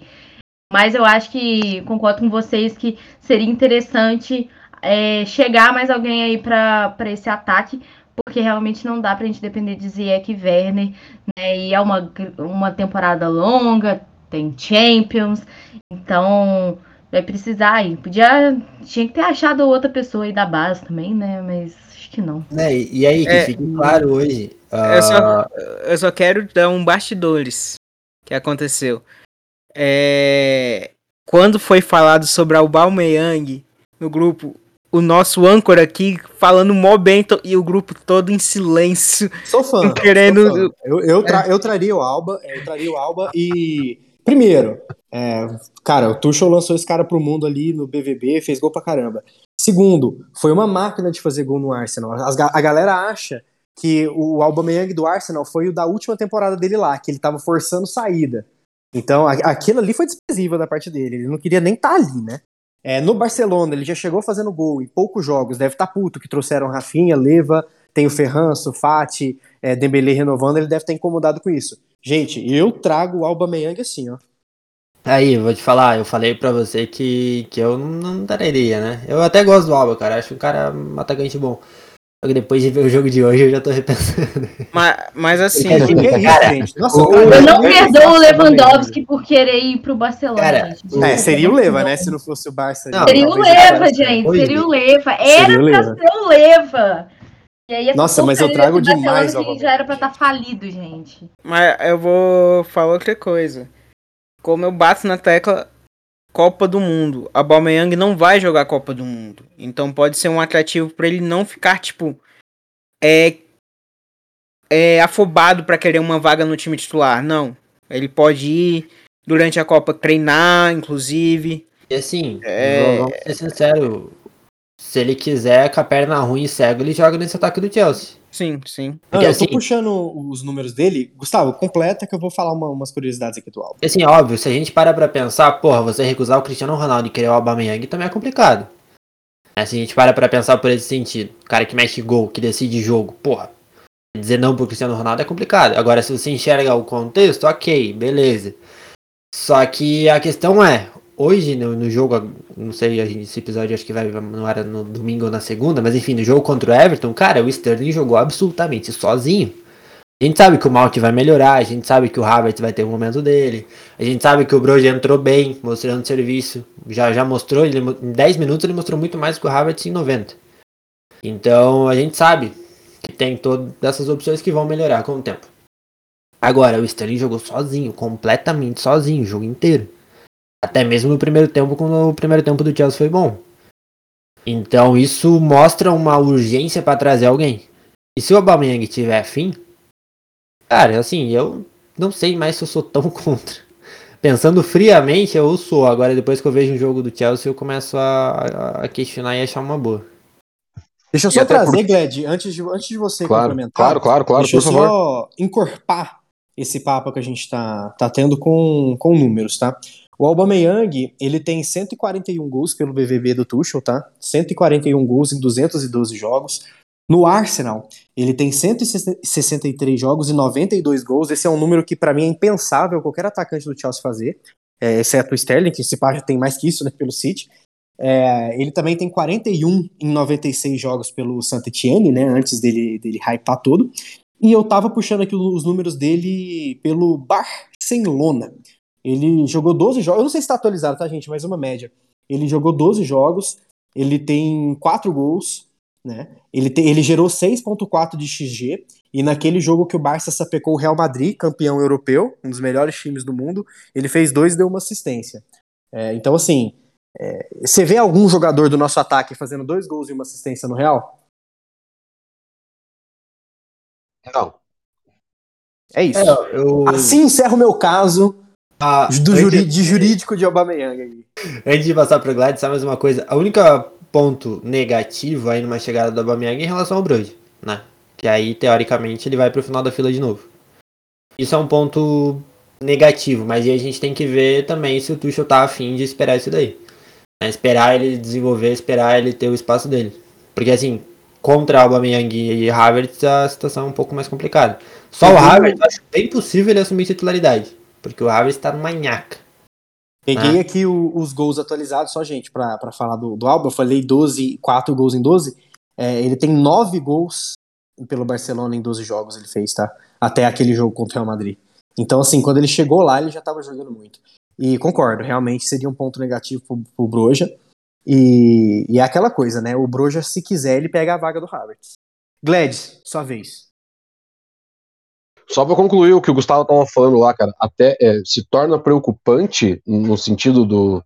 Mas eu acho que concordo com vocês que seria interessante é, chegar mais alguém aí para esse ataque, porque realmente não dá pra gente depender de Ziyech e Werner, né? E é uma, uma temporada longa, tem Champions, então vai precisar aí. Podia. Tinha que ter achado outra pessoa aí da base também, né? Mas que não. É, e aí, que é, fique claro hoje. Uh... Eu, só, ah, eu só quero dar um bastidores que aconteceu. É, quando foi falado sobre o Balmeyang no grupo, o nosso âncora aqui falando mó bem e o grupo todo em silêncio. Sou fã. <laughs> Querendo. Sou fã. Eu, eu, tra eu traria o Alba, eu traria o Alba e. Primeiro, é, cara, o Tuchel lançou esse cara pro mundo ali no BVB, fez gol pra caramba. Segundo, foi uma máquina de fazer gol no Arsenal. As, a galera acha que o Aubameyang do Arsenal foi o da última temporada dele lá, que ele tava forçando saída. Então, aquilo ali foi desprezível da parte dele. Ele não queria nem estar tá ali, né? É, no Barcelona, ele já chegou fazendo gol em poucos jogos, deve estar tá puto que trouxeram Rafinha, Leva, tem o Ferran, Sufati, é, renovando, ele deve estar tá incomodado com isso. Gente, eu trago o Alba Meyang assim, ó. Aí, vou te falar, eu falei pra você que, que eu não traria, né? Eu até gosto do Alba, cara, acho um cara um atacante bom. Só que depois de ver o jogo de hoje, eu já tô <laughs> repensando. Mas, mas assim, é isso, cara, Nossa, eu não perdoo o Lewandowski por querer ir pro Barcelona. Cara, é, seria o Leva, né? Se não fosse o Barça. Não, seria o Leva, gente. Seria o Leva. Era seria pra ser o Leva. Nossa, mas eu trago demais. Que já era pra estar tá falido, gente. Mas eu vou falar outra coisa. Como eu bato na tecla, Copa do Mundo. A Aubameyang não vai jogar Copa do Mundo. Então pode ser um atrativo para ele não ficar tipo é, é afobado para querer uma vaga no time titular. Não. Ele pode ir durante a Copa treinar, inclusive. E assim, é... vamos ser sinceros, se ele quiser, com a perna ruim e cego, ele joga nesse ataque do Chelsea. Sim, sim. Porque, ah, eu assim, tô puxando os números dele. Gustavo, completa que eu vou falar uma, umas curiosidades aqui do álbum. Assim, óbvio, se a gente para pra pensar, porra, você recusar o Cristiano Ronaldo e querer o Aubameyang também é complicado. É, se a gente para pra pensar por esse sentido, o cara que mexe gol, que decide jogo, porra, dizer não pro Cristiano Ronaldo é complicado. Agora, se você enxerga o contexto, ok, beleza. Só que a questão é, hoje no, no jogo, não sei, esse episódio acho que vai não era no domingo ou na segunda, mas enfim, no jogo contra o Everton, cara, o Sterling jogou absolutamente sozinho. A gente sabe que o Malt vai melhorar, a gente sabe que o Havertz vai ter o um momento dele, a gente sabe que o Broja entrou bem, mostrando serviço, já, já mostrou, ele, em 10 minutos ele mostrou muito mais que o Havertz em 90. Então a gente sabe que tem todas essas opções que vão melhorar com o tempo. Agora, o Sterling jogou sozinho, completamente sozinho, o jogo inteiro. Até mesmo no primeiro tempo, quando o primeiro tempo do Chelsea foi bom. Então isso mostra uma urgência para trazer alguém. E se o Aubameyang tiver fim, cara, assim, eu não sei mais se eu sou tão <laughs> contra. Pensando friamente, eu sou. Agora, depois que eu vejo um jogo do Chelsea, eu começo a, a questionar e achar uma boa. Deixa eu só trazer, por... Gled, antes de, antes de você claro, complementar. Claro, claro, claro. Deixa eu só encorpar esse papo que a gente tá, tá tendo com, com números, tá? O Aubameyang, ele tem 141 gols pelo BVB do Tuchel, tá? 141 gols em 212 jogos. No Arsenal, ele tem 163 jogos e 92 gols. Esse é um número que para mim é impensável qualquer atacante do Chelsea fazer, é, exceto o Sterling, que esse já tem mais que isso, né, pelo City. É, ele também tem 41 em 96 jogos pelo Saint-Etienne, né, antes dele, dele hypar todo. E eu tava puxando aqui os números dele pelo Barcelona. Ele jogou 12 jogos. Eu não sei se está atualizado, tá, gente? Mas uma média. Ele jogou 12 jogos. Ele tem 4 gols. Né? Ele, te, ele gerou 6,4 de XG. E naquele jogo que o Barça sapecou o Real Madrid, campeão europeu, um dos melhores times do mundo, ele fez dois e deu uma assistência. É, então, assim, é, você vê algum jogador do nosso ataque fazendo dois gols e uma assistência no Real? Não. É isso. É, eu... Assim encerro o meu caso ah, do juri, de jurídico de Aubameyang. Antes de passar pro Gladys, só mais uma coisa. A única ponto negativo aí numa chegada do Aubameyang é em relação ao Brody, né? Que aí, teoricamente, ele vai pro final da fila de novo. Isso é um ponto negativo, mas aí a gente tem que ver também se o Tuchel tá afim de esperar isso daí. Né? Esperar ele desenvolver, esperar ele ter o espaço dele. Porque assim, contra Aubameyang e Havertz a situação é um pouco mais complicada. Só o Havertz, acho bem possível ele assumir titularidade. Porque o Havertz tá numa nhaca. Peguei ah. aqui o, os gols atualizados, só, gente, para falar do, do Alba. Eu falei 12, 4 gols em 12. É, ele tem 9 gols pelo Barcelona em 12 jogos, ele fez, tá? Até aquele jogo contra o Real Madrid. Então, assim, quando ele chegou lá, ele já tava jogando muito. E concordo, realmente seria um ponto negativo pro, pro Broja. E, e é aquela coisa, né? O Broja, se quiser, ele pega a vaga do Havertz. Gladys, sua vez. Só para concluir o que o Gustavo estava falando lá, cara, até é, se torna preocupante no sentido do,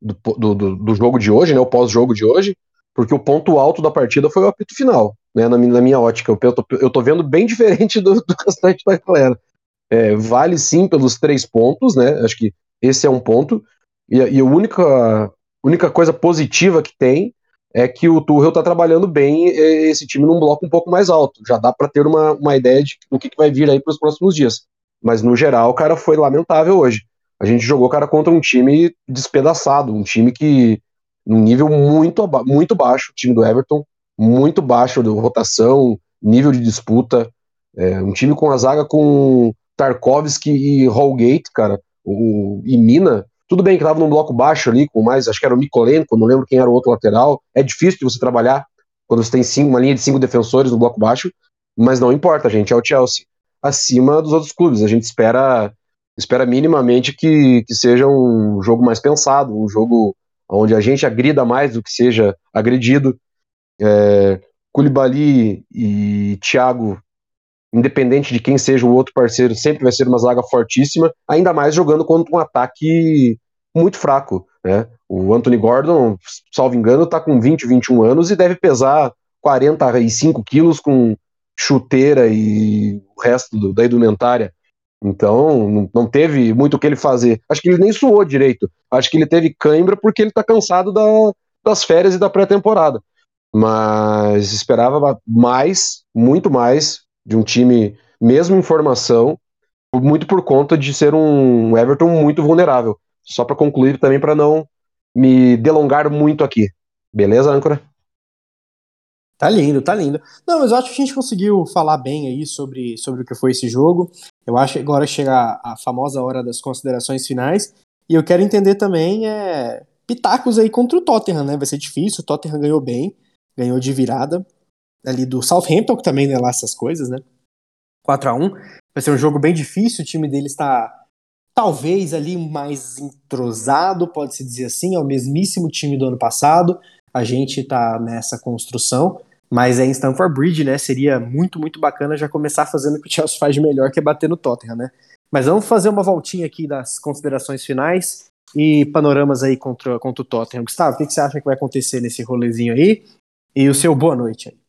do, do, do jogo de hoje, né, o pós-jogo de hoje, porque o ponto alto da partida foi o apito final, né, na, minha, na minha ótica. Eu tô, eu tô vendo bem <laughs> diferente do, do restante da galera. É, vale sim pelos três pontos, né, acho que esse é um ponto, e, e a única, única coisa positiva que tem é que o Tuchel está trabalhando bem esse time num bloco um pouco mais alto. Já dá para ter uma, uma ideia de do que, que vai vir aí para os próximos dias. Mas no geral, o cara foi lamentável hoje. A gente jogou cara contra um time despedaçado, um time que num nível muito muito baixo, o time do Everton, muito baixo de rotação, nível de disputa, é, um time com a zaga com Tarkovsky e Holgate, cara, o, e Mina, tudo bem que estava num bloco baixo ali, com mais, acho que era o Mikolenko, não lembro quem era o outro lateral. É difícil de você trabalhar quando você tem cinco, uma linha de cinco defensores no bloco baixo, mas não importa, gente, é o Chelsea. Acima dos outros clubes, a gente espera espera minimamente que, que seja um jogo mais pensado, um jogo onde a gente agrida mais do que seja agredido. É, Koulibaly e Thiago, independente de quem seja o outro parceiro, sempre vai ser uma zaga fortíssima, ainda mais jogando contra um ataque muito fraco, né? O Anthony Gordon, salvo engano, tá com 20, 21 anos e deve pesar 45 quilos com chuteira e o resto do, da indumentária. Então, não teve muito o que ele fazer. Acho que ele nem suou direito. Acho que ele teve cãibra porque ele tá cansado da, das férias e da pré-temporada. Mas esperava mais, muito mais, de um time, mesmo em formação, muito por conta de ser um Everton muito vulnerável. Só para concluir também, para não me delongar muito aqui. Beleza, âncora? Tá lindo, tá lindo. Não, mas eu acho que a gente conseguiu falar bem aí sobre, sobre o que foi esse jogo. Eu acho que agora chega a famosa hora das considerações finais. E eu quero entender também é, pitacos aí contra o Tottenham, né? Vai ser difícil, o Tottenham ganhou bem, ganhou de virada. Ali do Southampton, que também não é lá essas coisas, né? 4 a 1 Vai ser um jogo bem difícil, o time dele está talvez ali mais entrosado, pode-se dizer assim, é o mesmíssimo time do ano passado. A gente está nessa construção. Mas é em Stamford Bridge, né? Seria muito, muito bacana já começar fazendo o que o Chelsea faz de melhor, que é bater no Tottenham, né? Mas vamos fazer uma voltinha aqui das considerações finais e panoramas aí contra, contra o Tottenham. Gustavo, o que, que você acha que vai acontecer nesse rolezinho aí? E o seu boa noite aí.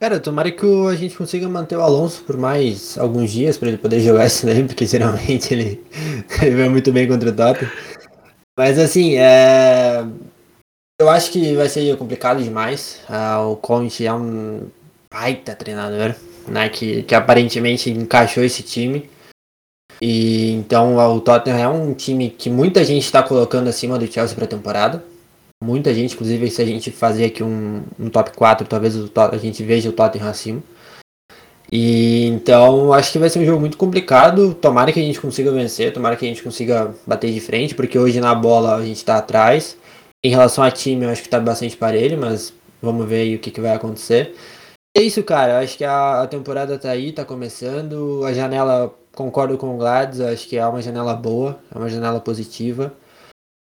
Cara, tomara que a gente consiga manter o Alonso por mais alguns dias para ele poder jogar isso daí, porque geralmente ele, <laughs> ele vai muito bem contra o Tottenham. Mas assim, é... Eu acho que vai ser complicado demais. Uh, o Conte é um baita treinador, né? Que, que aparentemente encaixou esse time. E então o Tottenham é um time que muita gente está colocando acima do Chelsea para temporada. Muita gente, inclusive, se a gente fazer aqui um, um top 4, talvez o, a gente veja o Tottenham acima. E então acho que vai ser um jogo muito complicado. Tomara que a gente consiga vencer, tomara que a gente consiga bater de frente, porque hoje na bola a gente está atrás. Em relação a time, eu acho que tá bastante parelho, mas vamos ver aí o que, que vai acontecer. É isso, cara. Acho que a, a, temporada tá aí, tá começando. A janela, concordo com o Gladys, acho que é uma janela boa, é uma janela positiva.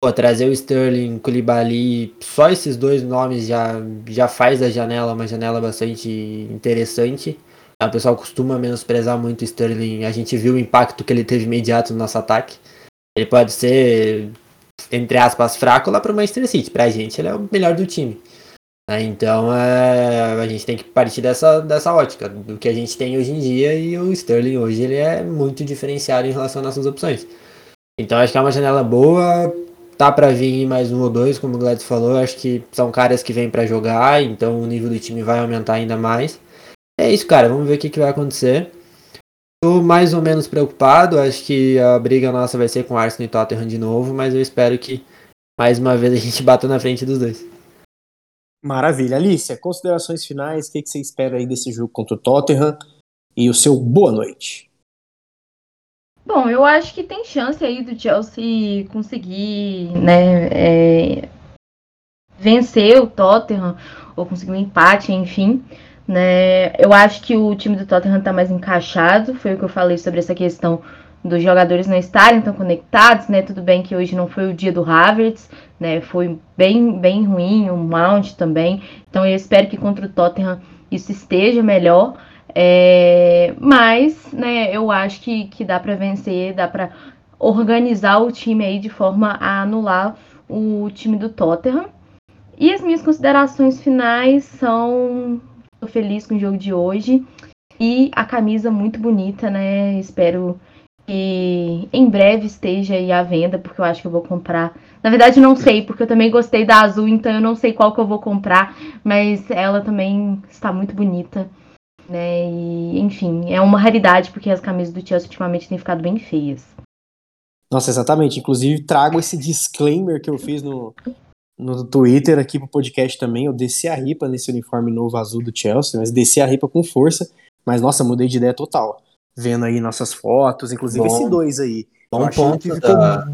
Pô, trazer o Sterling, Koulibaly, só esses dois nomes já, já faz da janela uma janela bastante interessante. O pessoal costuma menosprezar muito o Sterling. A gente viu o impacto que ele teve imediato no nosso ataque. Ele pode ser entre aspas, fraco lá para o Manchester City. Para a gente, ele é o melhor do time. Né? Então, é, a gente tem que partir dessa, dessa ótica, do que a gente tem hoje em dia. E o Sterling hoje ele é muito diferenciado em relação às nossas opções. Então, acho que é uma janela boa. Tá para vir mais um ou dois, como o Gladys falou. Acho que são caras que vêm para jogar, então o nível do time vai aumentar ainda mais. É isso, cara. Vamos ver o que, que vai acontecer. Tô mais ou menos preocupado, acho que a briga nossa vai ser com Arsenal e Tottenham de novo, mas eu espero que mais uma vez a gente <laughs> bata na frente dos dois. Maravilha. Alicia, considerações finais, o que, que você espera aí desse jogo contra o Tottenham e o seu boa noite? Bom, eu acho que tem chance aí do Chelsea conseguir, né, é, vencer o Tottenham ou conseguir um empate, enfim. Né? Eu acho que o time do Tottenham está mais encaixado, foi o que eu falei sobre essa questão dos jogadores não estarem tão conectados, né? Tudo bem que hoje não foi o dia do Havertz, né? Foi bem, bem ruim, o Mount também. Então eu espero que contra o Tottenham isso esteja melhor. É... Mas, né, eu acho que, que dá para vencer, dá para organizar o time aí de forma a anular o time do Tottenham. E as minhas considerações finais são Tô feliz com o jogo de hoje. E a camisa muito bonita, né? Espero que em breve esteja aí à venda, porque eu acho que eu vou comprar. Na verdade, não sei, porque eu também gostei da azul, então eu não sei qual que eu vou comprar, mas ela também está muito bonita, né? E, enfim, é uma raridade, porque as camisas do Chelsea ultimamente têm ficado bem feias. Nossa, exatamente. Inclusive, trago esse disclaimer que eu fiz no, no Twitter aqui pro podcast também. Eu desci a ripa nesse uniforme novo azul do Chelsea, mas desci a ripa com força. Mas nossa, mudei de ideia total. Vendo aí nossas fotos, inclusive Bom. esse dois aí. Bom ponto da...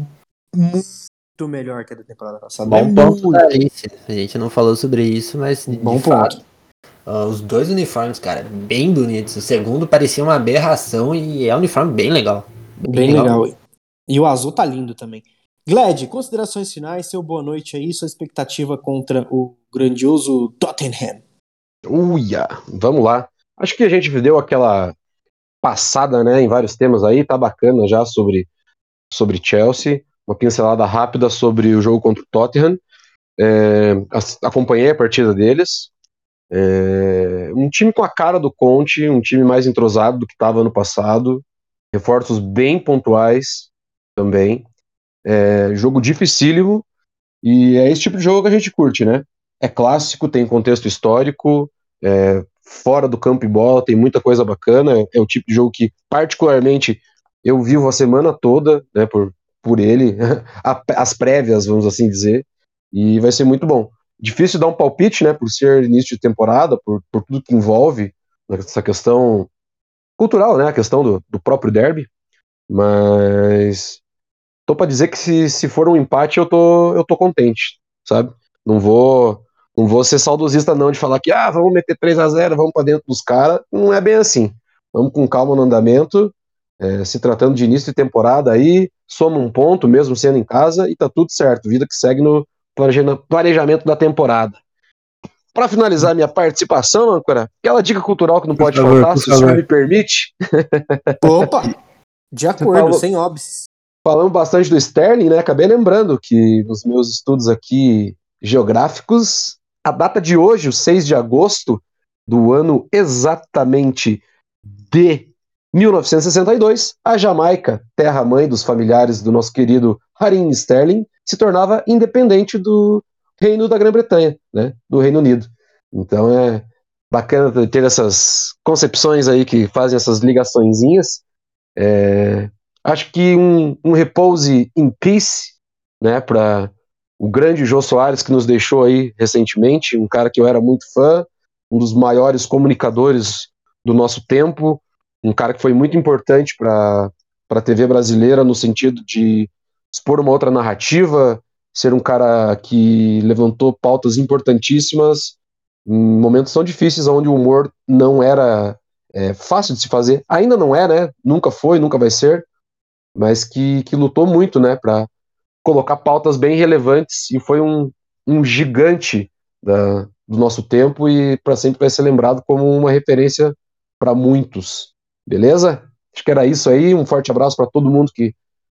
muito melhor que a da temporada passada. Bom é ponto muito... da Alice. A gente não falou sobre isso, mas Bom ponto. Uh, os dois uniformes, cara, bem bonitos. O segundo parecia uma aberração e é um uniforme bem legal. Bem, bem legal. legal. E o azul tá lindo também. Gled, considerações finais, seu boa noite aí, sua expectativa contra o grandioso Tottenham. Uia, vamos lá. Acho que a gente deu aquela passada, né, em vários temas aí, tá bacana já sobre, sobre Chelsea, uma pincelada rápida sobre o jogo contra o Tottenham. É, acompanhei a partida deles. É, um time com a cara do Conte, um time mais entrosado do que estava ano passado, reforços bem pontuais também. É, jogo dificílimo, e é esse tipo de jogo que a gente curte, né? É clássico, tem contexto histórico, é, fora do campo e bola, tem muita coisa bacana. É o tipo de jogo que, particularmente, eu vivo a semana toda, né, por, por ele, <laughs> as prévias, vamos assim dizer, e vai ser muito bom. Difícil dar um palpite, né, por ser início de temporada, por, por tudo que envolve essa questão cultural, né, a questão do, do próprio derby, mas tô para dizer que se, se for um empate eu tô, eu tô contente, sabe? Não vou não vou ser saudosista não de falar que ah, vamos meter 3 a 0 vamos para dentro dos caras, não é bem assim. Vamos com calma no andamento, é, se tratando de início de temporada aí, soma um ponto mesmo sendo em casa e tá tudo certo, vida que segue no planejamento da temporada. Para finalizar minha participação, âncora, aquela dica cultural que não pode favor, faltar, se o senhor me permite. <laughs> Opa! De acordo, falou, sem óbices. Falamos bastante do Sterling, né? Acabei lembrando que nos meus estudos aqui geográficos, a data de hoje, o 6 de agosto do ano exatamente de 1962, a Jamaica, terra-mãe dos familiares do nosso querido Harim Sterling, se tornava independente do Reino da Grã-Bretanha, né, do Reino Unido. Então é bacana ter essas concepções aí que fazem essas ligaçõezinhas. É, acho que um, um repose in peace, né, para o grande Jô Soares que nos deixou aí recentemente, um cara que eu era muito fã, um dos maiores comunicadores do nosso tempo, um cara que foi muito importante para a TV brasileira no sentido de expor uma outra narrativa, ser um cara que levantou pautas importantíssimas em momentos tão difíceis onde o humor não era é, fácil de se fazer. Ainda não é, né? Nunca foi, nunca vai ser, mas que, que lutou muito, né, para colocar pautas bem relevantes e foi um, um gigante da, do nosso tempo e para sempre vai ser lembrado como uma referência para muitos. Beleza? Acho que era isso aí. Um forte abraço para todo mundo que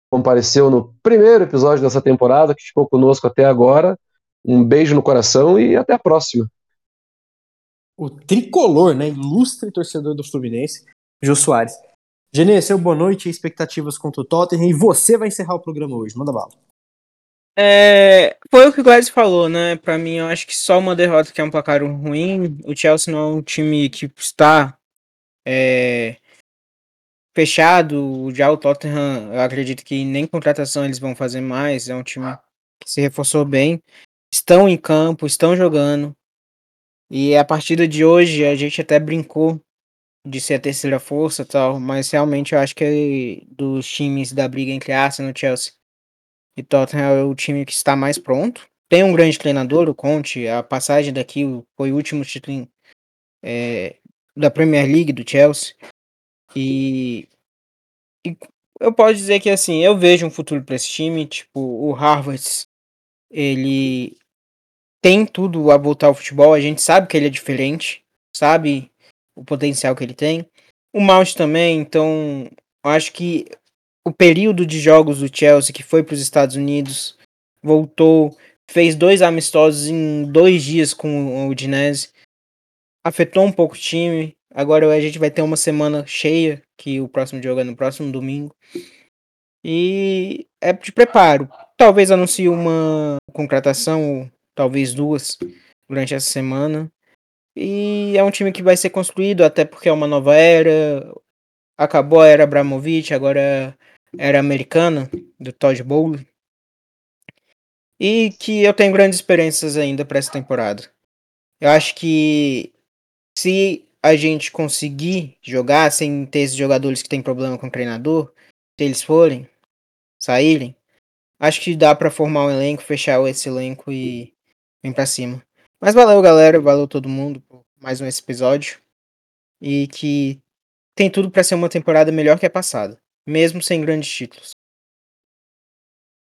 compareceu no primeiro episódio dessa temporada, que ficou conosco até agora. Um beijo no coração e até a próxima. O tricolor, né? Ilustre torcedor do Fluminense, Jô Soares. Genê, seu boa noite e expectativas contra o Tottenham. E você vai encerrar o programa hoje. Manda bala. É, foi o que o Gladys falou, né? Para mim, eu acho que só uma derrota que é um placar ruim. O Chelsea não é um time que está é, fechado. Já o Tottenham, eu acredito que nem contratação eles vão fazer mais. É um time que se reforçou bem. Estão em campo, estão jogando. E a partida de hoje a gente até brincou de ser a terceira força tal, mas realmente eu acho que é dos times da briga entre Arsenal Chelsea e Tottenham é o time que está mais pronto. Tem um grande treinador, o Conte. A passagem daqui foi o último título é, da Premier League do Chelsea. E, e, eu posso dizer que assim, eu vejo um futuro para esse time. Tipo, o Harvard, ele tem tudo a voltar ao futebol. A gente sabe que ele é diferente, sabe o potencial que ele tem. O Mount também, então acho que o período de jogos do Chelsea que foi para os Estados Unidos, voltou, fez dois amistosos em dois dias com o Udinese, afetou um pouco o time. Agora a gente vai ter uma semana cheia, que o próximo jogo é no próximo domingo. E é de preparo. Talvez anuncie uma contratação, talvez duas, durante essa semana. E é um time que vai ser construído, até porque é uma nova era. Acabou a era Abramovich, agora era americana, do Todd Bowles. E que eu tenho grandes esperanças ainda para essa temporada. Eu acho que se a gente conseguir jogar sem ter esses jogadores que têm problema com o treinador, se eles forem, saírem, acho que dá para formar um elenco, fechar esse elenco e vir para cima. Mas valeu, galera, valeu todo mundo por mais um episódio e que tem tudo para ser uma temporada melhor que a passada mesmo sem grandes títulos.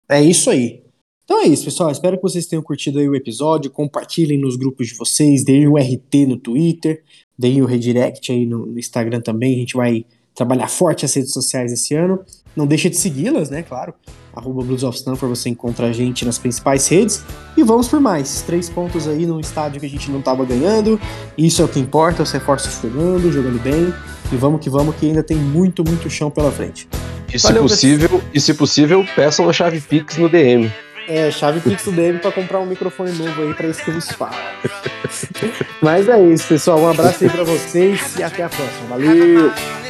É isso aí. Então é isso, pessoal. Espero que vocês tenham curtido aí o episódio. Compartilhem nos grupos de vocês, deem o RT no Twitter, deem o redirect aí no, Instagram também. A gente vai trabalhar forte as redes sociais esse ano. Não deixa de segui-las, né? Claro. Arroba Blues of Stanford, você encontra a gente nas principais redes. E vamos por mais. Três pontos aí num estádio que a gente não estava ganhando. Isso é o que importa, os reforços chegando, jogando bem. E vamos que vamos, que ainda tem muito, muito chão pela frente. E se, possível, e se possível, peçam a chave Pix no DM. É, chave Pix no DM para comprar um microfone novo aí para isso que eu falo. <laughs> Mas é isso, pessoal. Um abraço aí para vocês e até a próxima. Valeu!